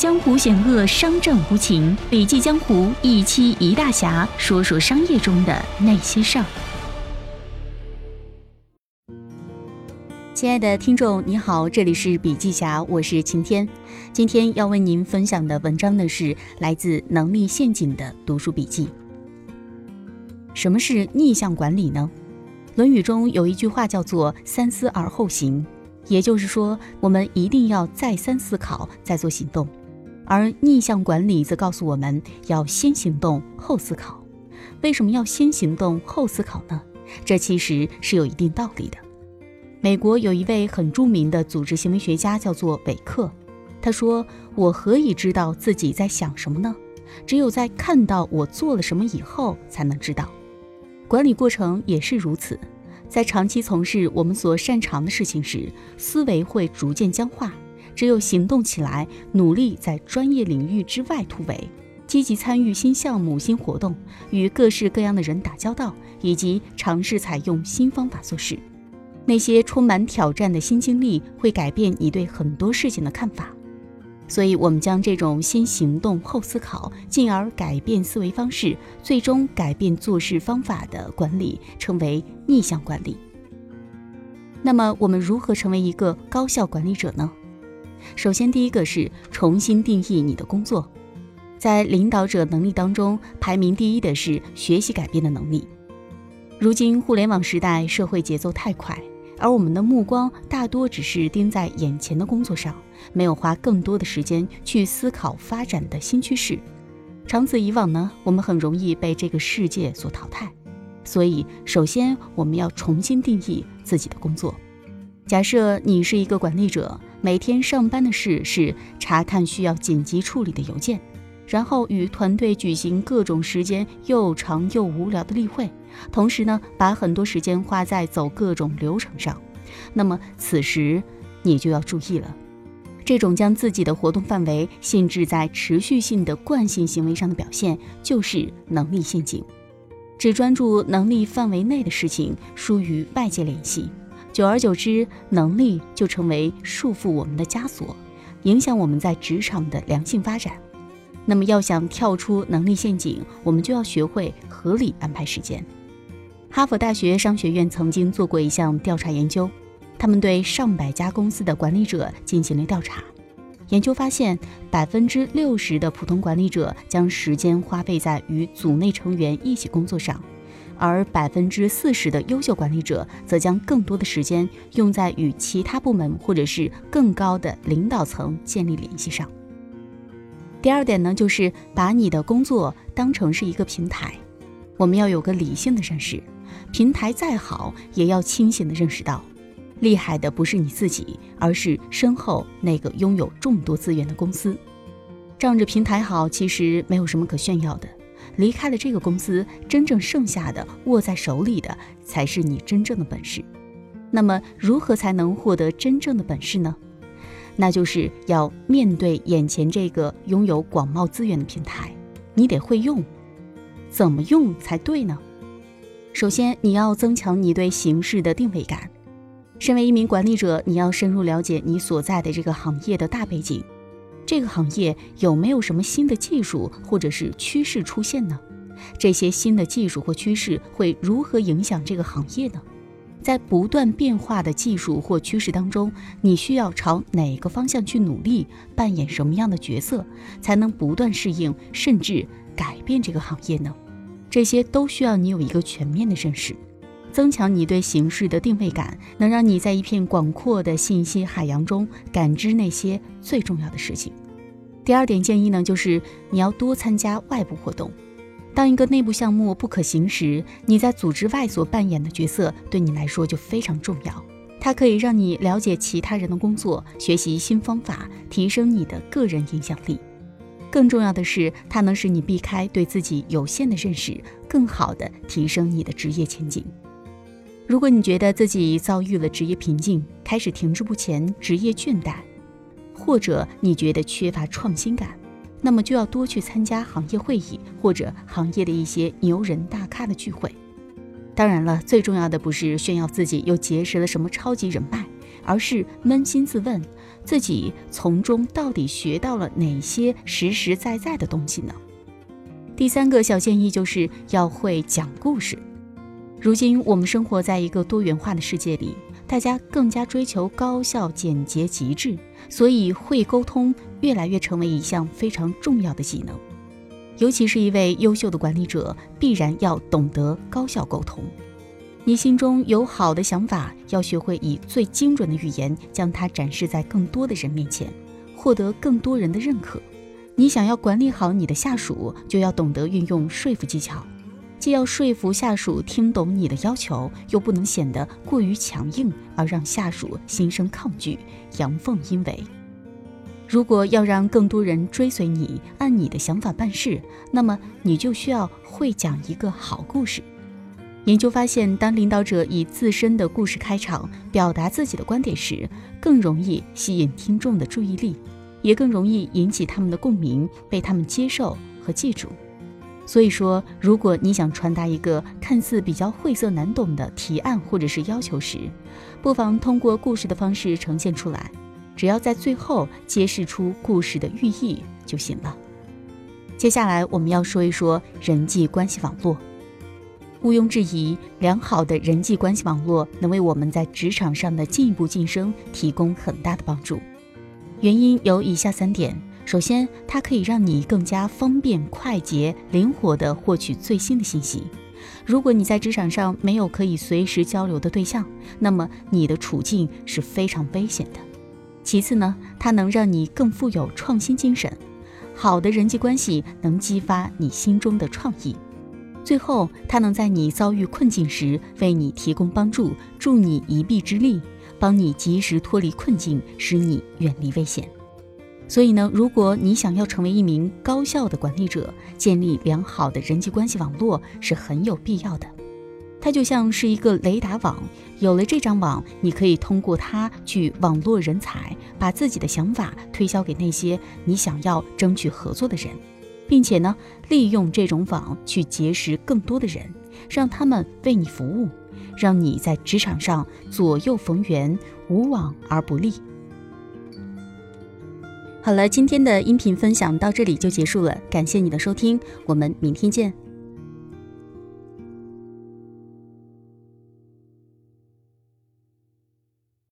江湖险恶，商战无情。笔记江湖一期一大侠，说说商业中的那些事儿。亲爱的听众，你好，这里是笔记侠，我是晴天。今天要为您分享的文章呢，是来自《能力陷阱》的读书笔记。什么是逆向管理呢？《论语》中有一句话叫做“三思而后行”，也就是说，我们一定要再三思考，再做行动。而逆向管理则告诉我们要先行动后思考。为什么要先行动后思考呢？这其实是有一定道理的。美国有一位很著名的组织行为学家，叫做韦克。他说：“我何以知道自己在想什么呢？只有在看到我做了什么以后，才能知道。管理过程也是如此。在长期从事我们所擅长的事情时，思维会逐渐僵化。”只有行动起来，努力在专业领域之外突围，积极参与新项目、新活动，与各式各样的人打交道，以及尝试采用新方法做事，那些充满挑战的新经历会改变你对很多事情的看法。所以，我们将这种先行动后思考，进而改变思维方式，最终改变做事方法的管理，称为逆向管理。那么，我们如何成为一个高效管理者呢？首先，第一个是重新定义你的工作。在领导者能力当中，排名第一的是学习改变的能力。如今互联网时代，社会节奏太快，而我们的目光大多只是盯在眼前的工作上，没有花更多的时间去思考发展的新趋势。长此以往呢，我们很容易被这个世界所淘汰。所以，首先我们要重新定义自己的工作。假设你是一个管理者。每天上班的事是查看需要紧急处理的邮件，然后与团队举行各种时间又长又无聊的例会，同时呢，把很多时间花在走各种流程上。那么此时你就要注意了，这种将自己的活动范围限制在持续性的惯性行为上的表现，就是能力陷阱。只专注能力范围内的事情，疏于外界联系。久而久之，能力就成为束缚我们的枷锁，影响我们在职场的良性发展。那么，要想跳出能力陷阱，我们就要学会合理安排时间。哈佛大学商学院曾经做过一项调查研究，他们对上百家公司的管理者进行了调查。研究发现，百分之六十的普通管理者将时间花费在与组内成员一起工作上。而百分之四十的优秀管理者则将更多的时间用在与其他部门或者是更高的领导层建立联系上。第二点呢，就是把你的工作当成是一个平台，我们要有个理性的认识，平台再好也要清醒的认识到，厉害的不是你自己，而是身后那个拥有众多资源的公司。仗着平台好，其实没有什么可炫耀的。离开了这个公司，真正剩下的握在手里的才是你真正的本事。那么，如何才能获得真正的本事呢？那就是要面对眼前这个拥有广袤资源的平台，你得会用，怎么用才对呢？首先，你要增强你对形势的定位感。身为一名管理者，你要深入了解你所在的这个行业的大背景。这个行业有没有什么新的技术或者是趋势出现呢？这些新的技术或趋势会如何影响这个行业呢？在不断变化的技术或趋势当中，你需要朝哪个方向去努力，扮演什么样的角色，才能不断适应甚至改变这个行业呢？这些都需要你有一个全面的认识，增强你对形势的定位感，能让你在一片广阔的信息海洋中感知那些最重要的事情。第二点建议呢，就是你要多参加外部活动。当一个内部项目不可行时，你在组织外所扮演的角色对你来说就非常重要。它可以让你了解其他人的工作，学习新方法，提升你的个人影响力。更重要的是，它能使你避开对自己有限的认识，更好的提升你的职业前景。如果你觉得自己遭遇了职业瓶颈，开始停滞不前，职业倦怠。或者你觉得缺乏创新感，那么就要多去参加行业会议或者行业的一些牛人大咖的聚会。当然了，最重要的不是炫耀自己又结识了什么超级人脉，而是扪心自问，自己从中到底学到了哪些实实在在的东西呢？第三个小建议就是要会讲故事。如今我们生活在一个多元化的世界里，大家更加追求高效、简洁、极致，所以会沟通越来越成为一项非常重要的技能。尤其是一位优秀的管理者，必然要懂得高效沟通。你心中有好的想法，要学会以最精准的语言将它展示在更多的人面前，获得更多人的认可。你想要管理好你的下属，就要懂得运用说服技巧，既要说服下属听懂你的要求，又不能显得过于强硬而让下属心生抗拒，阳奉阴违。如果要让更多人追随你，按你的想法办事，那么你就需要会讲一个好故事。研究发现，当领导者以自身的故事开场，表达自己的观点时，更容易吸引听众的注意力，也更容易引起他们的共鸣，被他们接受和记住。所以说，如果你想传达一个看似比较晦涩难懂的提案或者是要求时，不妨通过故事的方式呈现出来。只要在最后揭示出故事的寓意就行了。接下来我们要说一说人际关系网络。毋庸置疑，良好的人际关系网络能为我们在职场上的进一步晋升提供很大的帮助。原因有以下三点：首先，它可以让你更加方便、快捷、灵活地获取最新的信息。如果你在职场上没有可以随时交流的对象，那么你的处境是非常危险的。其次呢，它能让你更富有创新精神。好的人际关系能激发你心中的创意。最后，它能在你遭遇困境时为你提供帮助，助你一臂之力，帮你及时脱离困境，使你远离危险。所以呢，如果你想要成为一名高效的管理者，建立良好的人际关系网络是很有必要的。它就像是一个雷达网，有了这张网，你可以通过它去网络人才，把自己的想法推销给那些你想要争取合作的人，并且呢，利用这种网去结识更多的人，让他们为你服务，让你在职场上左右逢源，无往而不利。好了，今天的音频分享到这里就结束了，感谢你的收听，我们明天见。